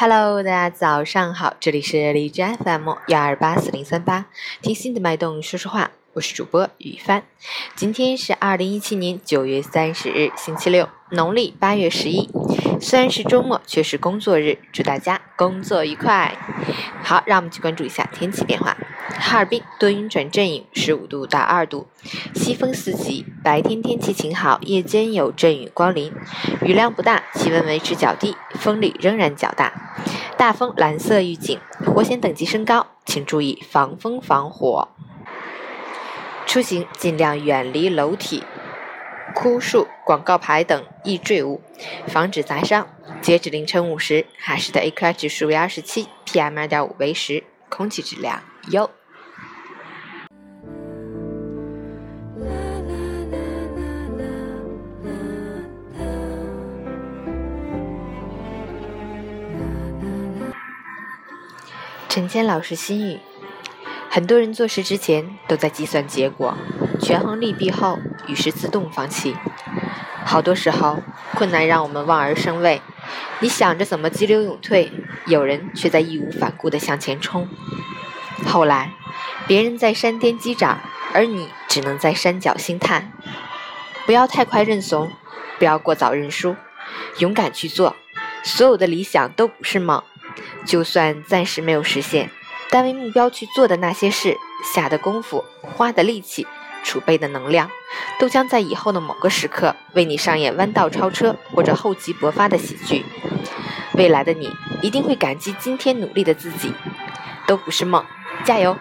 Hello，大家早上好，这里是荔枝 FM 幺二八四零三八，听心的脉动说说话，我是主播雨帆。今天是二零一七年九月三十日，星期六，农历八月十一。虽然是周末，却是工作日，祝大家工作愉快。好，让我们去关注一下天气变化。哈尔滨多云转阵雨，十五度到二度，西风四级，白天天气晴好，夜间有阵雨光临，雨量不大，气温维持较低，风力仍然较大。大风蓝色预警，火险等级升高，请注意防风防火。出行尽量远离楼体、枯树、广告牌等易坠物，防止砸伤。截止凌晨五时，哈市的 AQI 指数为二十七，PM 二点五为十，空气质量优。陈谦老师心语：很多人做事之前都在计算结果，权衡利弊后，于是自动放弃。好多时候，困难让我们望而生畏，你想着怎么急流勇退，有人却在义无反顾地向前冲。后来，别人在山巅击掌，而你只能在山脚兴叹。不要太快认怂，不要过早认输，勇敢去做。所有的理想都不是梦。就算暂时没有实现，但为目标去做的那些事，下的功夫、花的力气、储备的能量，都将在以后的某个时刻为你上演弯道超车或者厚积薄发的喜剧。未来的你一定会感激今天努力的自己，都不是梦，加油！